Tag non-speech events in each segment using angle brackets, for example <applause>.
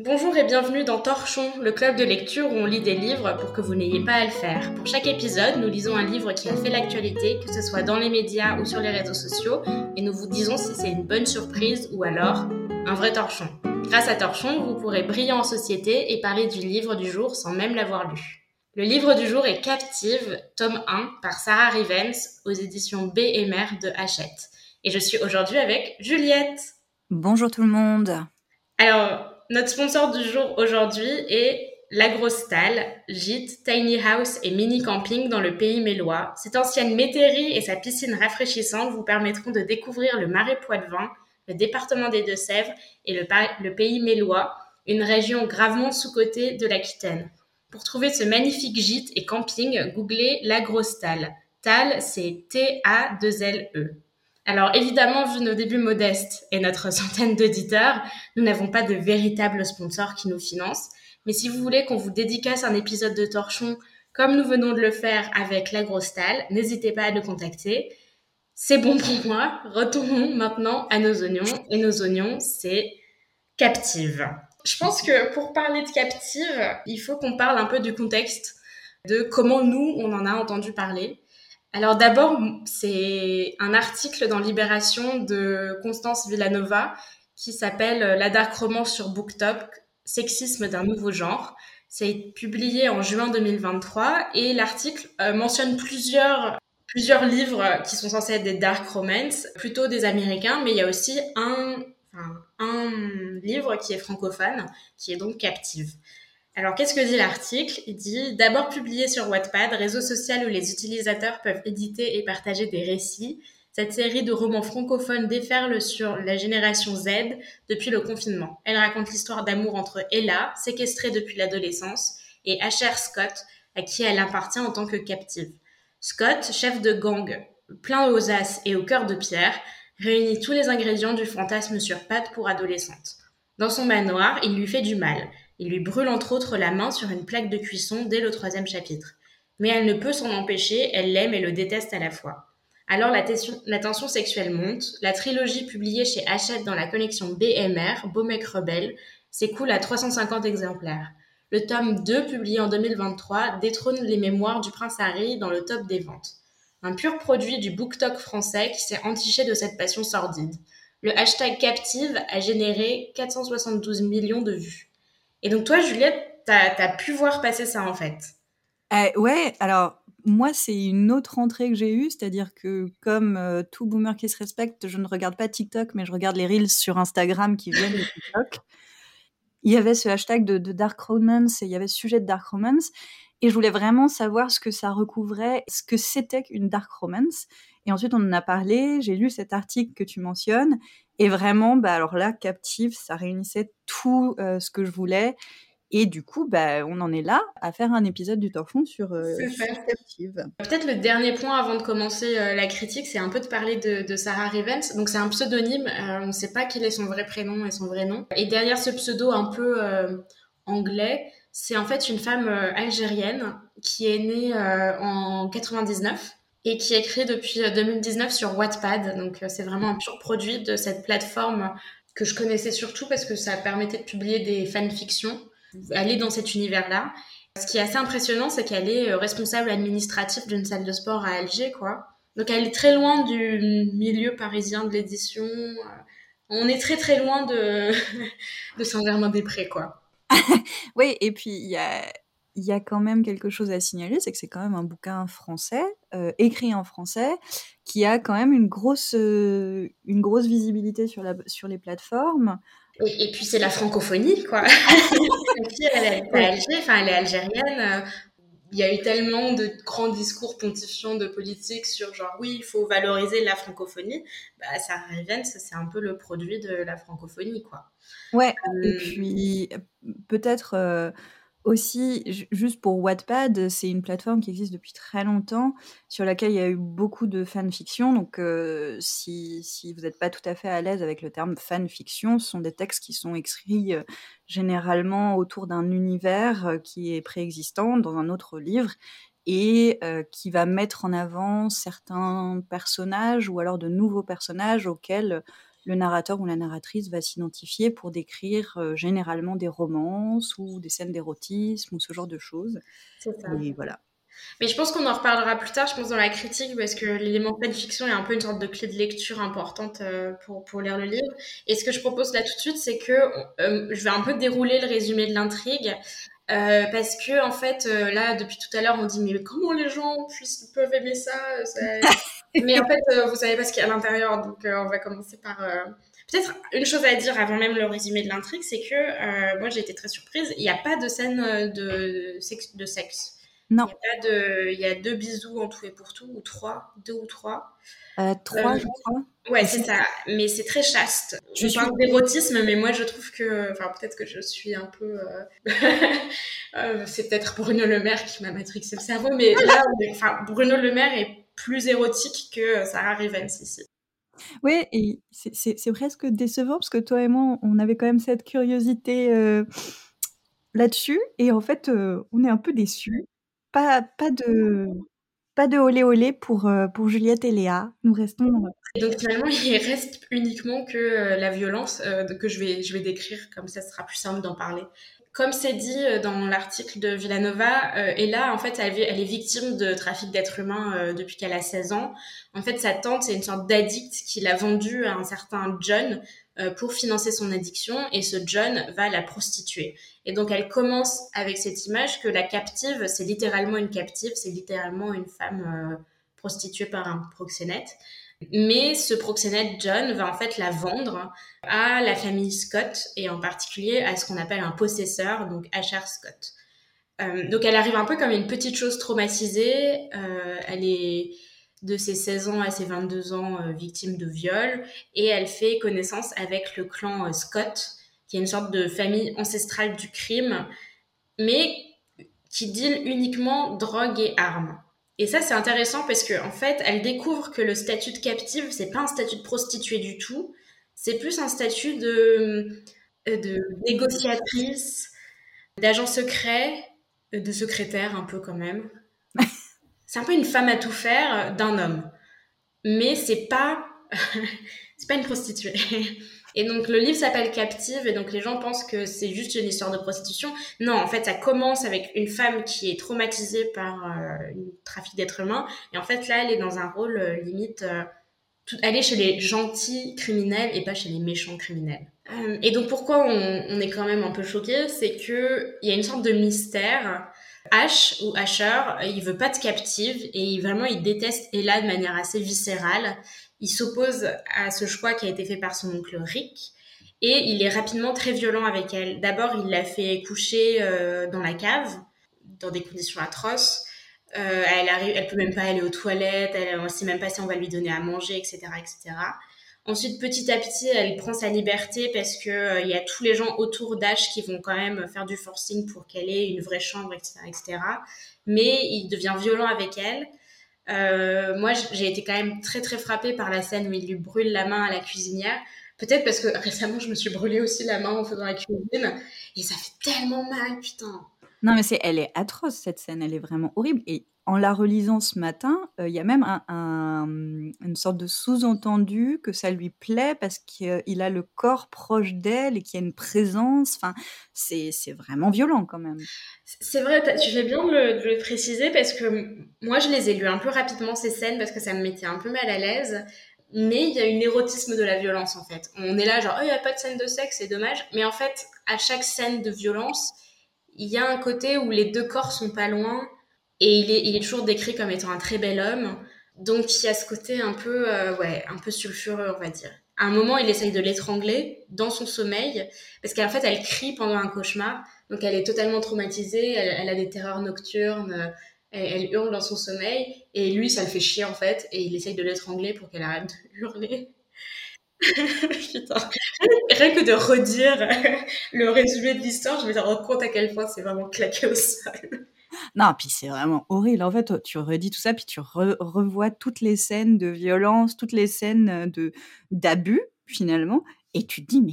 Bonjour et bienvenue dans Torchon, le club de lecture où on lit des livres pour que vous n'ayez pas à le faire. Pour chaque épisode, nous lisons un livre qui a fait l'actualité, que ce soit dans les médias ou sur les réseaux sociaux, et nous vous disons si c'est une bonne surprise ou alors un vrai torchon. Grâce à Torchon, vous pourrez briller en société et parler du livre du jour sans même l'avoir lu. Le livre du jour est Captive, tome 1, par Sarah Rivens, aux éditions B et Mère de Hachette. Et je suis aujourd'hui avec Juliette. Bonjour tout le monde. Alors, notre sponsor du jour aujourd'hui est La Grosse Stalle, gîte, tiny house et mini camping dans le pays mélois. Cette ancienne métairie et sa piscine rafraîchissante vous permettront de découvrir le marais Poitevin, le département des Deux-Sèvres et le, pays mélois, une région gravement sous-cotée de l'Aquitaine. Pour trouver ce magnifique gîte et camping, googlez La Grosse Stalle. Tal, c'est T-A-2-L-E. Alors évidemment, vu nos débuts modestes et notre <laughs> centaine d'auditeurs, nous n'avons pas de véritable sponsor qui nous finance. Mais si vous voulez qu'on vous dédicace un épisode de Torchon, comme nous venons de le faire avec La Grosse Talle, n'hésitez pas à nous contacter. C'est bon pour moi. Retournons maintenant à nos oignons. Et nos oignons, c'est Captive. Je pense que pour parler de Captive, il faut qu'on parle un peu du contexte, de comment nous, on en a entendu parler. Alors d'abord, c'est un article dans Libération de Constance Villanova qui s'appelle euh, La Dark Romance sur Booktop, sexisme d'un nouveau genre. C'est publié en juin 2023 et l'article euh, mentionne plusieurs plusieurs livres qui sont censés être des dark romance, plutôt des américains, mais il y a aussi un, un livre qui est francophone, qui est donc Captive. Alors, qu'est-ce que dit l'article? Il dit d'abord publié sur Wattpad, réseau social où les utilisateurs peuvent éditer et partager des récits. Cette série de romans francophones déferle sur la génération Z depuis le confinement. Elle raconte l'histoire d'amour entre Ella, séquestrée depuis l'adolescence, et Asher Scott, à qui elle appartient en tant que captive. Scott, chef de gang, plein aux as et au cœur de pierre, réunit tous les ingrédients du fantasme sur pattes pour adolescente. Dans son manoir, il lui fait du mal. Il lui brûle entre autres la main sur une plaque de cuisson dès le troisième chapitre. Mais elle ne peut s'en empêcher, elle l'aime et le déteste à la fois. Alors la, tension sexuelle monte, la trilogie publiée chez Hachette dans la collection BMR, Beau mec rebelle, s'écoule à 350 exemplaires. Le tome 2, publié en 2023, détrône les mémoires du prince Harry dans le top des ventes. Un pur produit du BookTok français qui s'est entiché de cette passion sordide. Le hashtag Captive a généré 472 millions de vues. Et donc toi, Juliette, tu as, pu voir passer ça en fait? Euh, ouais, alors moi, c'est une autre entrée que j'ai eue, c'est-à-dire que comme euh, tout boomer qui se respecte, je ne regarde pas TikTok, mais je regarde les reels sur Instagram qui viennent de TikTok. Il y avait ce hashtag de, Dark Romance et il y avait ce sujet de Dark Romance. Et je voulais vraiment savoir ce que ça recouvrait, ce que c'était qu'une Dark Romance. Et ensuite, on en a parlé, j'ai lu cet article que tu mentionnes, et vraiment, bah, alors là, Captive, ça réunissait tout euh, ce que je voulais. Et du coup, bah, on en est là à faire un épisode du Torfond sur, euh, Captive. Peut-être le dernier point avant de commencer euh, la critique, c'est un peu de parler de, Sarah Rivens. Donc c'est un pseudonyme, on ne sait pas quel est son vrai prénom et son vrai nom. Et derrière ce pseudo un peu anglais, c'est en fait une femme algérienne qui est née en 99 et qui écrit depuis 2019 euh, sur Wattpad. Donc euh, c'est vraiment un pur produit de cette plateforme que je connaissais surtout parce que ça permettait de publier des fanfictions. aller dans cet univers-là. Ce qui est assez impressionnant, c'est qu'elle est euh, responsable administrative d'une salle de sport à Alger, quoi. Donc elle est très loin du milieu parisien de l'édition. On est très très loin de, <laughs> de Saint-Germain-des-Prés, quoi. <laughs> oui, et puis il y a il y a quand même quelque chose à signaler, c'est que c'est quand même un bouquin français, euh, écrit en français, qui a quand même une grosse, euh, une grosse visibilité sur, la, sur les plateformes. Et, puis c'est la francophonie, quoi. <laughs> elle, est Alger, enfin, elle est algérienne. Euh, il y a eu tellement de grands discours pontifiants de politique sur genre oui, il faut valoriser la francophonie. Bah, ça Rivens, c'est un peu le produit de la francophonie, quoi. Ouais, et puis peut-être aussi, juste pour Wattpad, c'est une plateforme qui existe depuis très longtemps, sur laquelle il y a eu beaucoup de fanfiction. Donc, euh, si, vous n'êtes pas tout à fait à l'aise avec le terme fanfiction, ce sont des textes qui sont écrits euh, généralement autour d'un univers euh, qui est préexistant dans un autre livre et qui va mettre en avant certains personnages ou alors de nouveaux personnages auxquels le narrateur ou la narratrice va s'identifier pour décrire généralement des romances ou des scènes d'érotisme ou ce genre de choses. C'est ça. Et voilà. Mais je pense qu'on en reparlera plus tard, je pense, dans la critique, parce que l'élément fiction est un peu une sorte de clé de lecture importante euh, pour, pour lire le livre. Et ce que je propose là tout de suite, c'est que euh, je vais un peu dérouler le résumé de l'intrigue. Euh, parce que en fait là depuis tout à l'heure on dit mais comment les gens puissent, peuvent aimer ça, <laughs> mais en fait vous savez pas ce qu'il y a à l'intérieur donc on va commencer par Peut-être une chose à dire avant même le résumé de l'intrigue, c'est que moi j'ai été très surprise. Il n'y a pas de scène de sexe. De sexe. Non. Il y, a de, il y a deux bisous en tout et pour tout, ou trois, deux ou trois. Euh, trois, euh, je crois. Ouais, c'est ça. Mais c'est très chaste. Je parle d'érotisme, mais moi je trouve que, enfin peut-être que je suis un peu, euh, <laughs> c'est peut-être Bruno Le Maire qui m'a matrixé le cerveau, mais là, enfin Bruno Le Maire est plus érotique que Sarah Rivens ici. Oui, et c'est presque décevant parce que toi et moi, on avait quand même cette curiosité là-dessus, et en fait, on est un peu déçus. Pas, pas de pas de olé olé pour, euh, pour Juliette et Léa. Nous restons. Euh, donc finalement, il reste uniquement que euh, la violence que je vais, je vais décrire, comme ça, ce sera plus simple d'en parler. Comme c'est dit dans l'article de Villanova, Ella, en fait, elle, est victime de trafic d'êtres humains depuis qu'elle a 16 ans. En fait, sa tante, c'est une sorte d'addict qui l'a vendue à un certain John pour financer son addiction et ce John va la prostituer. Et donc elle commence avec cette image que la captive, c'est littéralement une captive, c'est littéralement une femme euh, prostituée par un proxénète. Mais ce proxénète John va en fait la vendre à la famille Scott et en particulier à ce qu'on appelle un possesseur, donc Asher Scott. Euh, donc elle arrive un peu comme une petite chose traumatisée. Euh, elle est de ses 16 ans à ses 22 ans victime de viol et elle fait connaissance avec le clan Scott qui est une sorte de famille ancestrale du crime, mais qui deal uniquement drogue et armes. Et ça, c'est intéressant parce qu'en en fait, elle découvre que le statut de captive, c'est pas un statut de prostituée du tout, c'est plus un statut de, euh, de négociatrice, d'agent secret, euh, de secrétaire un peu quand même. <laughs> c'est un peu une femme à tout faire d'un homme. Mais c'est pas, c'est pas une prostituée. <laughs> Et donc le livre s'appelle Captive et donc les gens pensent que c'est juste une histoire de prostitution. Non, en fait, ça commence avec une femme qui est traumatisée par euh, un trafic d'êtres humains et en fait là, elle est dans un rôle euh, limite euh, elle est chez les gentils criminels et pas chez les méchants criminels. et donc pourquoi on, est quand même un peu choqué, c'est que il y a une sorte de mystère. Ash ou Asher, il veut pas de captive et vraiment il déteste Ella de manière assez viscérale il s'oppose à ce choix qui a été fait par son oncle Rick et il est rapidement très violent avec elle. D'abord, il l'a fait coucher euh, dans la cave, dans des conditions atroces. Euh, elle arrive, elle peut même pas aller aux toilettes, elle ne sait même pas si on va lui donner à manger, etc., etc. Ensuite, petit à petit, elle prend sa liberté parce que euh, y a tous les gens autour d'Ash qui vont quand même faire du forcing pour qu'elle ait une vraie chambre, etc., etc. Mais il devient violent avec elle. Euh, moi, j'ai été quand même très très frappée par la scène où il lui brûle la main à la cuisinière. Peut-être parce que <laughs> récemment, je me suis brûlé aussi la main en faisant la cuisine. Et ça fait tellement mal, putain. Non, mais c'est, elle est atroce cette scène, elle est vraiment horrible. Et en la relisant ce matin, euh, il y a même un, une sorte de sous-entendu que ça lui plaît parce qu'il a le corps proche d'elle et qu'il y a une présence. Enfin, c'est, vraiment violent quand même. C'est vrai, tu fais bien de le, préciser parce que moi, je les ai lues un peu rapidement ces scènes parce que ça me mettait un peu mal à l'aise. Mais il y a une érotisme de la violence en fait. On est là genre, oh, il n'y a pas de scène de sexe, c'est dommage. Mais en fait, à chaque scène de violence, il y a un côté où les deux corps sont pas loin et il est, toujours décrit comme étant un très bel homme. Donc il y a ce côté un peu, euh, ouais, un peu sulfureux, on va dire. À un moment, il essaye de l'étrangler dans son sommeil, parce qu'en fait, elle crie pendant un cauchemar. Donc elle est totalement traumatisée, elle, a des terreurs nocturnes, elle, hurle dans son sommeil, et lui, ça le fait chier en fait, et il essaye de l'étrangler pour qu'elle arrête de <laughs> hurler. <laughs> Rien que de redire <laughs> le résumé de l'histoire, je me rends compte à quel point c'est vraiment claqué au sol. <laughs> Non, puis c'est vraiment horrible. En fait, tu redis tout ça, puis tu revois toutes les scènes de violence, toutes les scènes de d'abus finalement. Et tu te dis, mais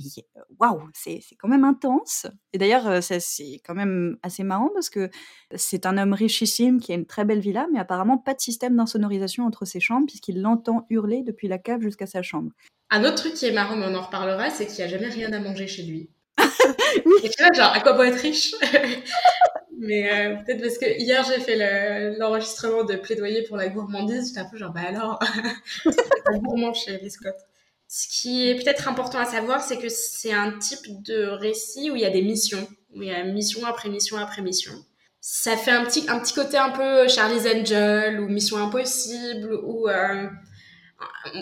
waouh, c'est quand même intense. Et d'ailleurs, c'est quand même assez marrant parce que c'est un homme richissime qui a une très belle villa, mais apparemment pas de système d'insonorisation entre ses chambres puisqu'il l'entend hurler depuis la cave jusqu'à sa chambre. Un autre truc qui est marrant, mais on en reparlera, c'est qu'il n'y a jamais rien à manger chez lui. <laughs> Et tu vois, genre, à quoi bon être riche? <laughs> Mais euh, peut-être parce que hier j'ai fait l'enregistrement de plaidoyer pour la gourmandise, j'étais un peu genre, bah alors, <laughs> c'est gourmand chez les Scott. Ce qui est peut-être important à savoir, c'est que c'est un type de récit où il y a des missions, où il y a mission après mission après mission. Ça fait un petit, un petit côté un peu Charlie's Angel ou Mission Impossible ou euh,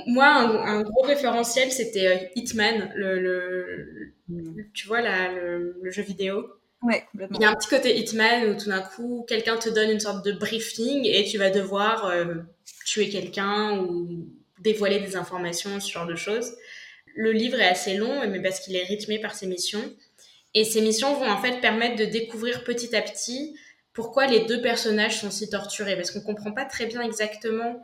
moi un, gros référentiel c'était euh, Hitman, le, le, tu vois la, le, jeu vidéo. Ouais, il y a un petit côté Hitman où tout d'un coup quelqu'un te donne une sorte de briefing et tu vas devoir euh, tuer quelqu'un ou dévoiler des informations, ce genre de choses. Le livre est assez long, mais parce qu'il est rythmé par ses missions. Et ces missions vont en fait permettre de découvrir petit à petit pourquoi les deux personnages sont si torturés. Parce qu'on comprend pas très bien exactement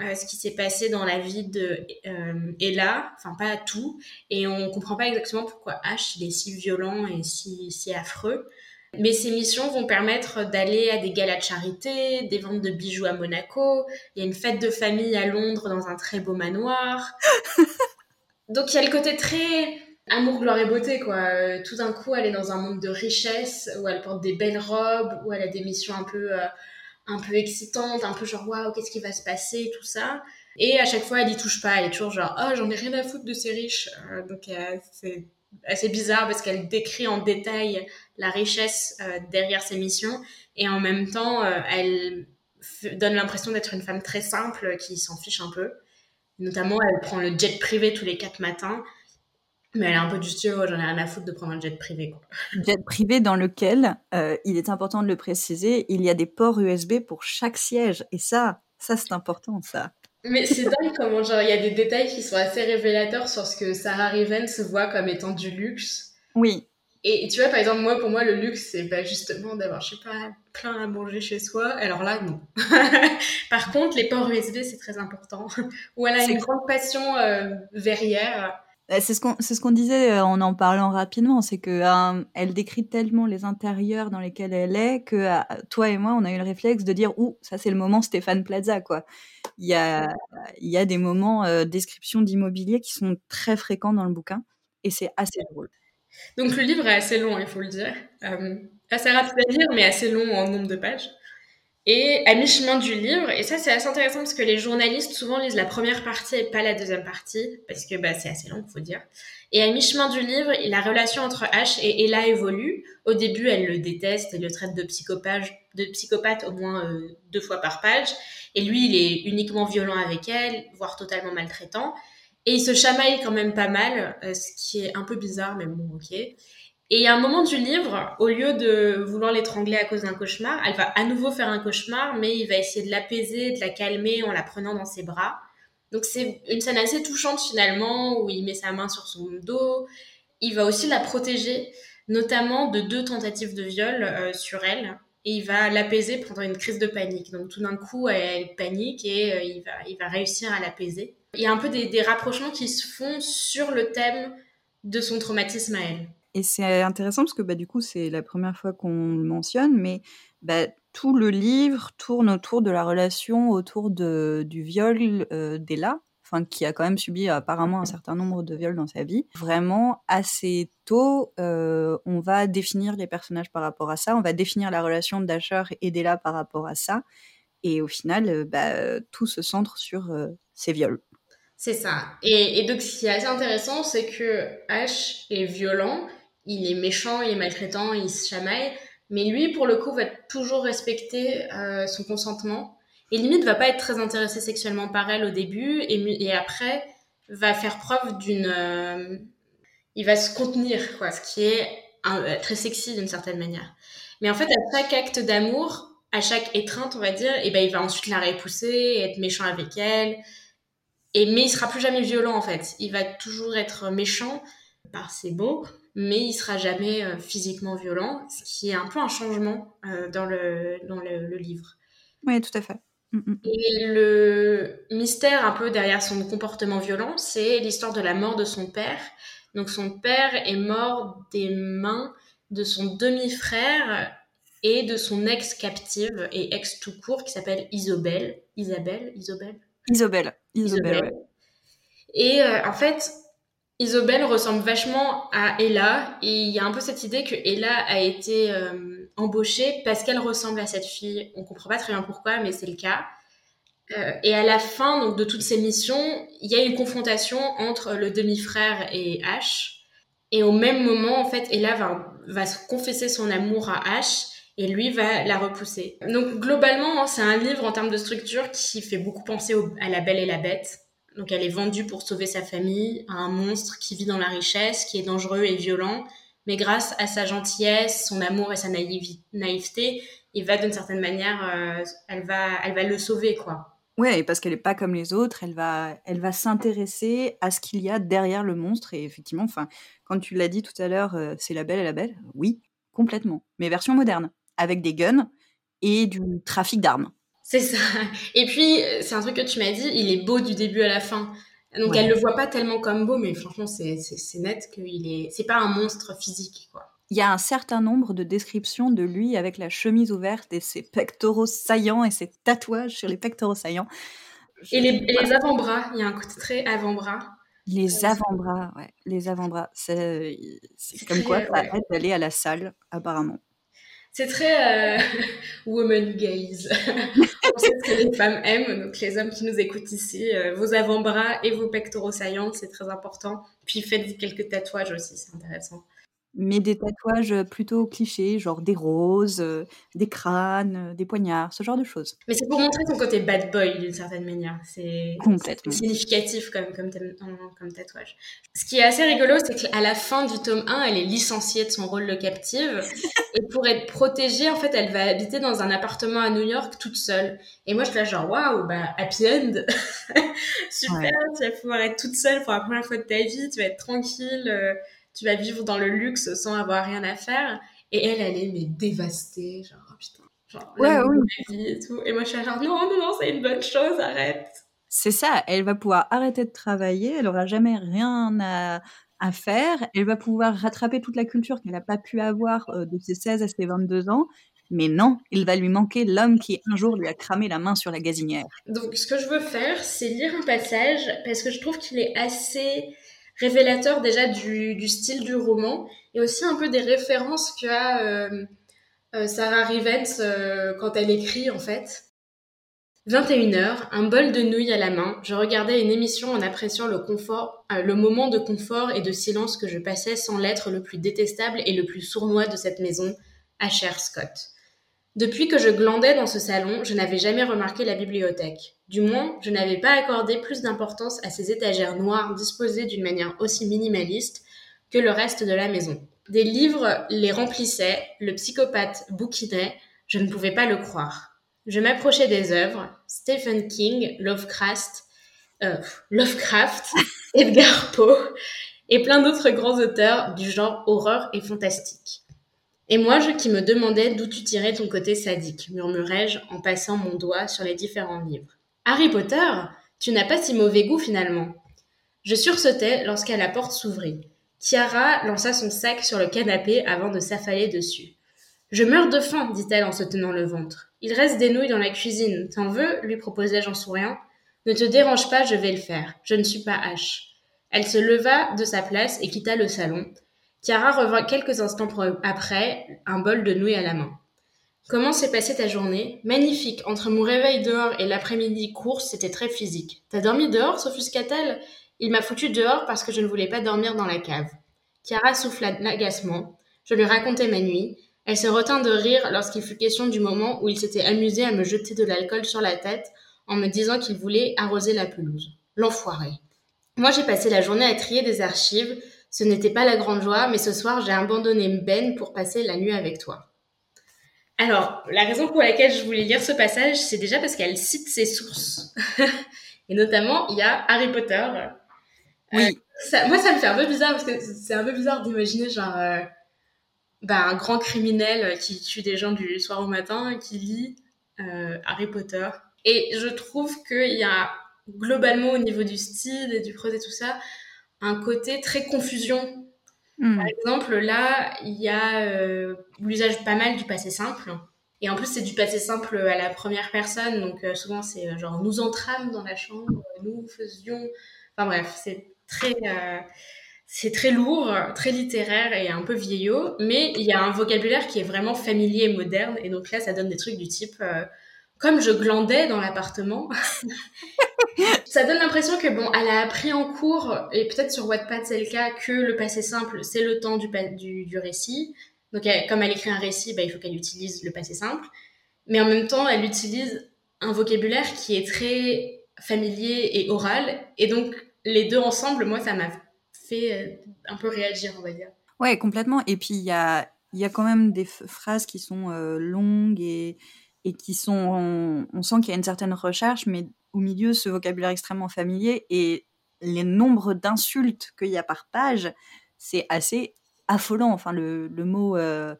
euh, ce qui s'est passé dans la vie de euh, Ella, enfin pas tout, et on comprend pas exactement pourquoi Ash il est si violent et si affreux. Mais ces missions vont permettre d'aller à des galas de charité, des ventes de bijoux à Monaco, il y a une fête de famille à Londres dans un très beau manoir. <laughs> Donc il y a le côté très amour, gloire et beauté, quoi. Euh, tout d'un coup, elle est dans un monde de richesse, où elle porte des belles robes, où elle a des missions un peu, euh, un peu excitantes, un peu genre, waouh, qu'est-ce qui va se passer, tout ça. Et à chaque fois, elle y touche pas, elle est toujours genre, oh, j'en ai rien à foutre de ces riches. Euh, donc c'est assez bizarre parce qu'elle décrit en détail la richesse euh, derrière ses missions et en même temps euh, elle donne l'impression d'être une femme très simple qui s'en fiche un peu. Notamment, elle prend le jet privé tous les quatre matins, mais elle est un peu du style, oh, j'en ai rien à foutre de prendre un jet privé. Jet privé dans lequel, euh, il est important de le préciser, il y a des ports USB pour chaque siège. Et ça, ça c'est important, ça. Mais c'est dingue comment genre il y a des détails qui sont assez révélateurs sur ce que Sarah Riven se voit comme étant du luxe. Oui. Et, tu vois, par exemple, moi, pour moi, le luxe, c'est justement d'avoir, je sais pas, plein à manger chez soi. Alors là, non. <laughs> par contre, les ports USB, c'est très important. <laughs> Ou elle a une grande passion euh, verrière. Bah, c'est ce qu'on ce disait euh, en en parlant rapidement, c'est que euh, elle décrit tellement les intérieurs dans lesquels elle est que euh, toi et moi on a eu le réflexe de dire ouh ça c'est le moment Stéphane Plaza quoi. Il y a il y a des moments description d'immobilier qui sont très fréquents dans le bouquin et c'est assez drôle. Donc le livre est assez long, il faut le dire, assez rapide à lire mais assez long en nombre de pages. Et à mi-chemin du livre, et ça c'est assez intéressant parce que les journalistes souvent lisent la première partie et pas la deuxième partie, parce que bah, c'est assez long, faut dire. Et à mi-chemin du livre, la relation entre Ash et Ella évolue. Au début, elle le déteste et le traite de, de psychopathe au moins euh, deux fois par page. Et lui, il est uniquement violent avec elle, voire totalement maltraitant. Et il se chamaille quand même pas mal, euh, ce qui est un peu bizarre, mais bon, ok. Et a un moment du livre, au lieu de vouloir l'étrangler à cause d'un cauchemar, elle va à nouveau faire un cauchemar, mais il va essayer de l'apaiser, de la calmer en la prenant dans ses bras. Donc c'est une scène assez touchante finalement, où il met sa main sur son dos. Il va aussi la protéger, notamment de deux tentatives de viol euh, sur elle. Et il va l'apaiser pendant une crise de panique. Donc tout d'un coup, elle, panique et euh, il, va, il va réussir à l'apaiser. Il y a un peu des rapprochements qui se font sur le thème de son traumatisme à elle. Et c'est intéressant parce que bah, du coup, c'est la première fois qu'on le mentionne, mais bah, tout le livre tourne autour de la relation autour de, du viol euh, d'Ella, enfin, qui a quand même subi apparemment un certain nombre de viols dans sa vie. Vraiment, assez tôt, euh, on va définir les personnages par rapport à ça, on va définir la relation d'Asher et d'Ella par rapport à ça, et au final, euh, bah, tout se centre sur ces viols. C'est ça. Et, et, donc, ce qui est assez intéressant, c'est que Ash est violent, il est méchant, il est maltraitant, il se chamaille. Mais lui, pour le coup, va toujours respecter euh, son consentement. Et limite, va pas être très intéressé sexuellement par elle au début. Et, et après, va faire preuve d'une... Euh, il va se contenir, quoi. Ce qui est euh, très sexy d'une certaine manière. Mais en fait, à chaque acte d'amour, à chaque étreinte, on va dire, et eh ben, il va ensuite la repousser, être méchant avec elle. Et, mais il sera plus jamais violent, en fait. Il va toujours être méchant par ses mots, mais il sera jamais euh, physiquement violent, ce qui est un peu un changement euh, dans, le, dans le, livre. Oui, tout à fait. Mm, mm. Et le mystère un peu derrière son comportement violent, c'est l'histoire de la mort de son père, Donc son père est mort des mains de son demi-frère et de son ex captive et ex tout court qui s'appelle Isobel. Isabelle? Isobel Isobel. Isobel. Et euh, en fait, Isobel ressemble vachement à Ella et il y a un peu cette idée que Ella a été euh, embauchée parce qu'elle ressemble à cette fille. On comprend pas très bien pourquoi, mais c'est le cas. Euh, et à la fin donc de toutes ces missions, il y a une confrontation entre le demi-frère et Ash. Et au même moment, en fait, Ella va, va confesser son amour à Ash et lui va la repousser. Donc globalement, hein, c'est un livre en termes de structure qui fait beaucoup penser à La Belle et la Bête. Donc elle est vendue pour sauver sa famille à un monstre qui vit dans la richesse, qui est dangereux et violent, mais grâce à sa gentillesse, son amour et sa naïveté, il va d'une certaine manière, euh, elle va, elle va le sauver quoi. Ouais, parce qu'elle n'est pas comme les autres, elle va, elle va s'intéresser à ce qu'il y a derrière le monstre. Et effectivement, enfin, quand tu l'as dit tout à l'heure, euh, c'est la belle et la belle. Oui, complètement. Mais version moderne, avec des guns et du trafic d'armes. C'est ça. Et puis, euh, c'est un truc que tu m'as dit, il est beau du début à la fin. Donc, elle le voit pas tellement comme beau, mais franchement, c'est net qu'il est. C'est pas un monstre physique, quoi. Il y a un certain nombre de descriptions de lui avec la chemise ouverte et ses pectoraux saillants et ses tatouages sur les pectoraux saillants. Et les, les avant-bras, il y a un côté très avant-bras. Les avant-bras, ouais, les avant-bras. C'est comme quoi ça aide d'aller à la salle, apparemment. C'est très euh, <laughs> woman gaze. <laughs> c'est ce que les femmes aiment, donc les hommes qui nous écoutent ici, euh, vos avant-bras et vos pectoraux saillants, c'est très important. Puis faites quelques tatouages aussi, c'est intéressant mais des tatouages plutôt clichés, genre des roses, des crânes, des poignards, ce genre de choses. Mais c'est pour montrer ton côté bad boy d'une certaine manière. C'est significatif comme, comme, comme, tatouage. Ce qui est assez rigolo, c'est qu'à la fin du tome 1, elle est licenciée de son rôle de captive. <laughs> et pour être protégée, en fait, elle va habiter dans un appartement à New York toute seule. Et moi, je suis là genre, waouh, bah, happy end. <laughs> Super, tu vas pouvoir être toute seule pour la première fois de ta vie, tu vas être tranquille tu vas vivre dans le luxe sans avoir rien à faire. Et elle, elle est mais dévastée, genre oh putain, genre ouais, oui. et tout. Et moi je suis genre non non non, c'est une bonne chose, arrête. C'est ça, elle va pouvoir arrêter de travailler, elle aura jamais rien à, à faire, elle va pouvoir rattraper toute la culture qu'elle n'a pas pu avoir euh, de ses 16 à ses 22 ans. Mais non, il va lui manquer l'homme qui un jour lui a cramé la main sur la gazinière. Donc ce que je veux faire, c'est lire un passage parce que je trouve qu'il est assez révélateur déjà du, style du roman et aussi un peu des références qu'a euh, euh, Sarah Rivens euh, quand elle écrit en fait. 21h, un bol de nouilles à la main, je regardais une émission en appréciant le le moment de confort et de silence que je passais sans l'être le plus détestable et le plus sournois de cette maison, Asher Scott. Depuis que je glandais dans ce salon, je n'avais jamais remarqué la bibliothèque. Du moins, je n'avais pas accordé plus d'importance à ces étagères noires disposées d'une manière aussi minimaliste que le reste de la maison. Des livres les remplissaient, le psychopathe bouquinait, je ne pouvais pas le croire. Je m'approchais des œuvres, Stephen King, Lovecraft, euh, Lovecraft, <laughs> Edgar Poe et plein d'autres grands auteurs du genre horreur et fantastique. Et moi, je qui me demandais d'où tu tirais ton côté sadique, murmurai-je en passant mon doigt sur les différents livres. Harry Potter, tu n'as pas si mauvais goût finalement. Je sursautais lorsqu'à la porte s'ouvrit. Chiara lança son sac sur le canapé avant de s'affaler dessus. Je meurs de faim, dit-elle en se tenant le ventre. Il reste des nouilles dans la cuisine. T'en veux lui proposai-je en souriant. Ne te dérange pas, je vais le faire. Je ne suis pas H. Elle se leva de sa place et quitta le salon, Chiara revint quelques instants après, un bol de nouilles à la main. Comment s'est passée ta journée? Magnifique. Entre mon réveil dehors et l'après-midi course, c'était très physique. T'as dormi dehors s'offusqua-t-elle Il m'a foutu dehors parce que je ne voulais pas dormir dans la cave. Chiara souffla d'agacement. Je lui racontai ma nuit. Elle se retint de rire lorsqu'il fut question du moment où il s'était amusé à me jeter de l'alcool sur la tête en me disant qu'il voulait arroser la pelouse. L'enfoiré. Moi, j'ai passé la journée à trier des archives, ce n'était pas la grande joie, mais ce soir, j'ai abandonné Ben pour passer la nuit avec toi. Alors, la raison pour laquelle je voulais lire ce passage, c'est déjà parce qu'elle cite ses sources. <laughs> Et notamment, il y a Harry Potter. Oui. Euh, moi, ça me fait un peu bizarre parce que c'est un peu bizarre d'imaginer genre euh, bah, un grand criminel qui tue des gens du soir au matin et qui lit euh, Harry Potter. Et je trouve qu'il y a globalement au niveau du style et du prose et tout ça, un côté très confusion. Par Mmh. exemple, là, il y a euh, l'usage pas mal du passé simple. Et en plus, c'est du passé simple à la première personne. Donc, euh, souvent, c'est euh, genre nous entrâmes dans la chambre, nous faisions. Enfin, bref, c'est très, c'est très lourd, très littéraire et un peu vieillot. Mais il y a un vocabulaire qui est vraiment familier et moderne. Et donc là, ça donne des trucs du type. comme je glandais dans l'appartement, ça donne l'impression que bon, elle a appris en cours, et peut-être sur Wattpad c'est le cas, que le passé simple c'est le temps du, du, récit. Donc comme elle écrit un récit, bah, il faut qu'elle utilise le passé simple. Mais en même temps, elle utilise un vocabulaire qui est très familier et oral. Et donc les deux ensemble, moi, ça m'a fait euh, un peu réagir, on va dire. Ouais, complètement. Et puis, il y a, y a quand même des phrases qui sont euh, longues et, et qui sont. On, on sent qu'il y a une certaine recherche, mais au milieu, ce vocabulaire extrêmement familier et les nombres d'insultes qu'il y a par page, c'est assez affolant. Enfin, le, le mot euh,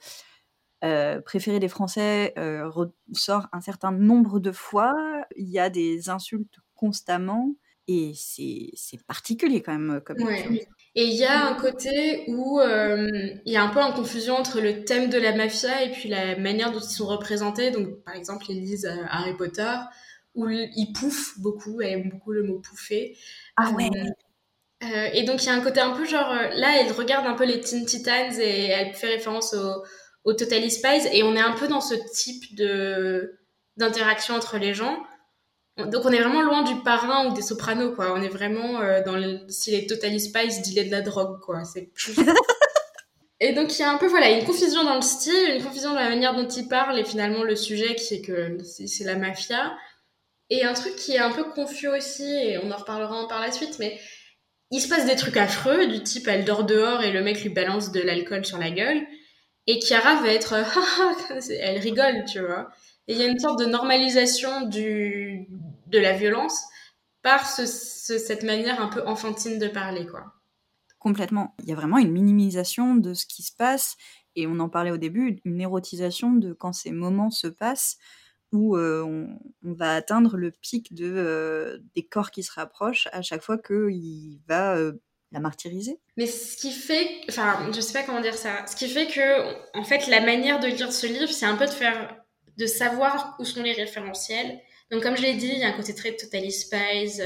euh, préféré des Français euh, ressort un certain nombre de fois. Il y a des insultes constamment. Et c'est particulier quand même comme lecture. Ouais. Et il y a un côté où il y a un peu en confusion entre le thème de la mafia et puis la manière dont ils sont représentés. Donc, par exemple, ils lisent Harry Potter, où l- ils pouffent beaucoup, elle aime beaucoup le mot pouffer. Ah ouais Euh, euh, et donc, il y a un côté un peu genre, euh, là, elle regarde un peu les Teen Titans et elle fait référence au, au Totally Spies, et on est un peu dans ce type de d'interaction entre les gens. Donc on est vraiment loin du parrain ou des sopranos, quoi. On est vraiment euh, dans le style les Totally Spies dealer de la drogue, quoi. C'est plus... <laughs> Et donc il y a un peu, voilà, une confusion dans le style, une confusion dans la manière dont il parle et finalement le sujet qui est que c'est la mafia. Et un truc qui est un peu confus aussi, et on en reparlera par la suite, mais il se passe des trucs affreux, du type elle dort dehors et le mec lui balance de l'alcool sur la gueule. Et Chiara va être, <laughs> elle rigole, tu vois. Et il y a une sorte de normalisation du, de la violence par ce, ce- cette manière un peu enfantine de parler, quoi. Complètement. Il y a vraiment une minimisation de ce qui se passe, et on en parlait au début, une érotisation de quand ces moments se passent, où on, va atteindre le pic de, des corps qui se rapprochent à chaque fois qu'il va la martyriser. Mais ce qui fait, enfin, je sais pas comment dire ça, ce qui fait que, en fait, la manière de lire ce livre, c'est un peu de faire, de savoir où sont les référentiels. Donc, comme je l'ai dit, il y a un côté très Totally Spies,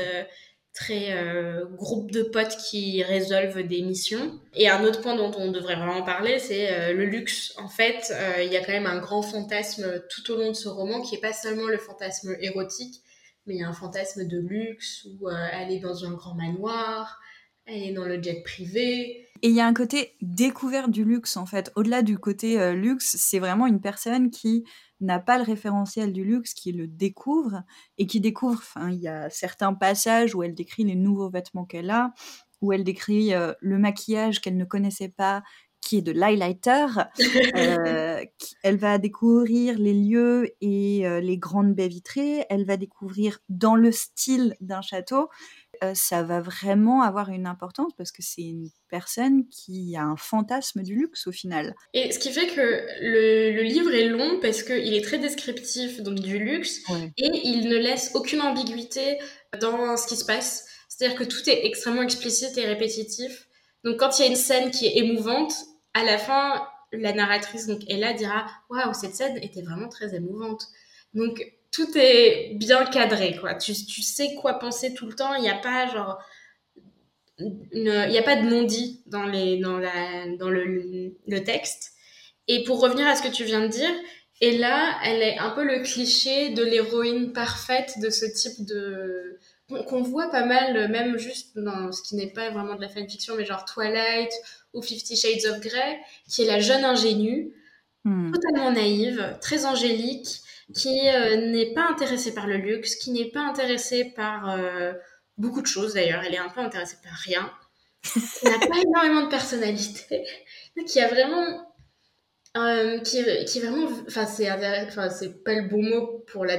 très euh, groupe de potes qui résolvent des missions. Et un autre point dont on devrait vraiment parler, c'est euh, le luxe. En fait, euh, il y a quand même un grand fantasme tout au long de ce roman qui est pas seulement le fantasme érotique, mais il y a un fantasme de luxe où est dans un grand manoir, est dans le jet privé. Et il y a un côté découverte du luxe, en fait. Au-delà du côté luxe, c'est vraiment une personne qui n'a pas le référentiel du luxe, qui le découvre, et qui découvre, enfin, il y a certains passages où elle décrit les nouveaux vêtements qu'elle a, où elle décrit euh, le maquillage qu'elle ne connaissait pas, qui est de l'highlighter. <laughs> Euh, elle va découvrir les lieux et euh, les grandes baies vitrées. Elle va découvrir dans le style d'un château. Euh, ça va vraiment avoir une importance parce que c'est une personne qui a un fantasme du luxe au final. Et ce qui fait que le, le livre est long parce qu'il est très descriptif donc du luxe Ouais. et il ne laisse aucune ambiguïté dans ce qui se passe. C'est-à-dire que tout est extrêmement explicite et répétitif. Donc quand il y a une scène qui est émouvante, à la fin, la narratrice, donc Ella, dira Waouh, cette scène était vraiment très émouvante. Donc tout est bien cadré, quoi. Tu, tu sais quoi penser tout le temps. Il n'y a pas genre. Il n'y a pas de non-dit dans, les, dans, la, dans le, le texte. Et pour revenir à ce que tu viens de dire, Ella, elle est un peu le cliché de l'héroïne parfaite de ce type de qu'on qu'on voit pas mal, même juste dans ce qui n'est pas vraiment de la fanfiction, mais genre Twilight ou Fifty Shades of Grey, qui est la jeune ingénue, Hmm. totalement naïve, très angélique, qui euh, n'est pas intéressée par le luxe, qui n'est pas intéressée par euh, beaucoup de choses d'ailleurs, elle est un peu intéressée par rien, qui n'a pas <laughs> énormément de personnalité, qui a vraiment euh, qui, qui vraiment, enfin c'est, pas le bon mot pour la,